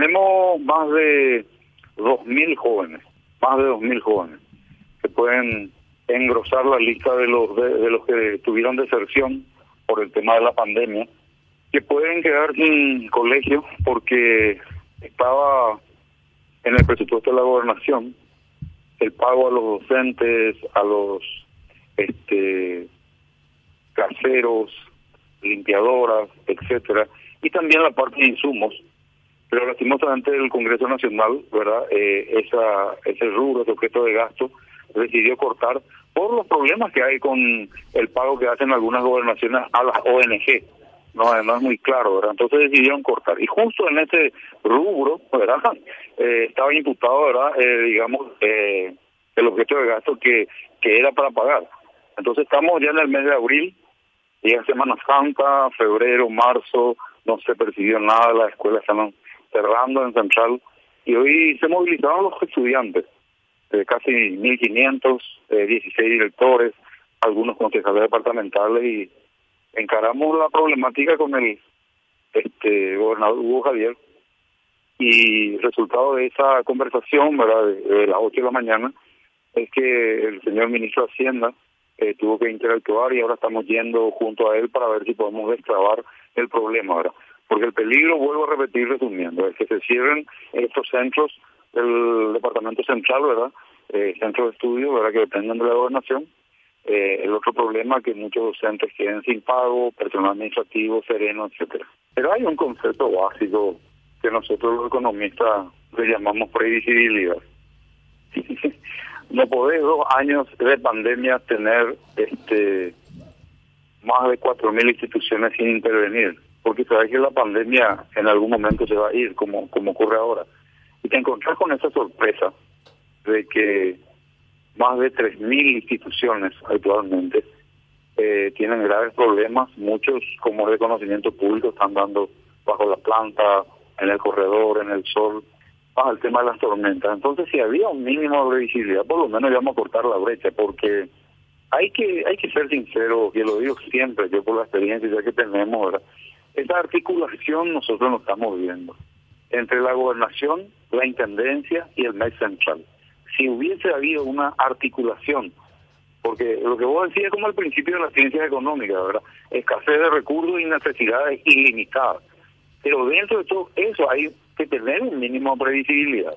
tenemos más de 2.000 jóvenes, más de 2.000 jóvenes, que pueden engrosar la lista de los de, los que tuvieron deserción por el tema de la pandemia, que pueden quedar sin colegio porque estaba en el presupuesto de la gobernación el pago a los docentes, a los este caseros, limpiadoras, etcétera, y también la parte de insumos. Pero lastimosamente el Congreso Nacional, ¿verdad? Eh, esa, ese rubro, ese objeto de gasto, decidió cortar por los problemas que hay con el pago que hacen algunas gobernaciones a las ONG. No, no es muy claro, ¿verdad? Entonces decidieron cortar. Y justo en ese rubro, ¿verdad? Eh, estaba imputado, ¿verdad? Eh, digamos, eh, el objeto de gasto que, que era para pagar. Entonces estamos ya en el mes de abril, llega Semana Santa, febrero, marzo, no se percibió nada, las escuelas están cerrando en Central y hoy se movilizaron los estudiantes, eh, casi 1.500, eh, 16 directores, algunos concejales departamentales y encaramos la problemática con el este gobernador Hugo Javier y resultado de esa conversación, ¿verdad? De, las 8 de la mañana, es que el señor ministro de Hacienda eh, tuvo que interactuar y ahora estamos yendo junto a él para ver si podemos destrabar el problema, ¿verdad? Porque el peligro, vuelvo a repetir resumiendo, es que se cierren estos centros del Departamento Central, ¿verdad? Eh, centros de estudio, ¿verdad? Que dependen de la gobernación. Eh, el otro problema es que muchos docentes queden sin pago, personal administrativo, sereno, etcétera. Pero hay un concepto básico que nosotros los economistas le llamamos previsibilidad. no podés dos años de pandemia tener este más de cuatro mil instituciones sin intervenir, porque sabes que la pandemia en algún momento se va a ir, como, como ocurre ahora. Y te encontrás con esa sorpresa de que más de tres mil instituciones actualmente eh, tienen graves problemas, muchos como es de conocimiento público están dando bajo la planta, en el corredor, en el sol, el tema de las tormentas. Entonces, si había un mínimo de visibilidad, por lo menos íbamos a cortar la brecha, porque hay que hay que ser sincero, y lo digo siempre, yo por la experiencia ya que tenemos, ¿verdad? esa articulación nosotros no estamos viendo entre la gobernación, la intendencia y el MEC central. Si hubiese habido una articulación, porque lo que vos decís es como el principio de las ciencias económicas, ¿verdad? Escasez de recursos y necesidades ilimitadas. Pero dentro de todo eso hay que tener un mínimo de previsibilidad.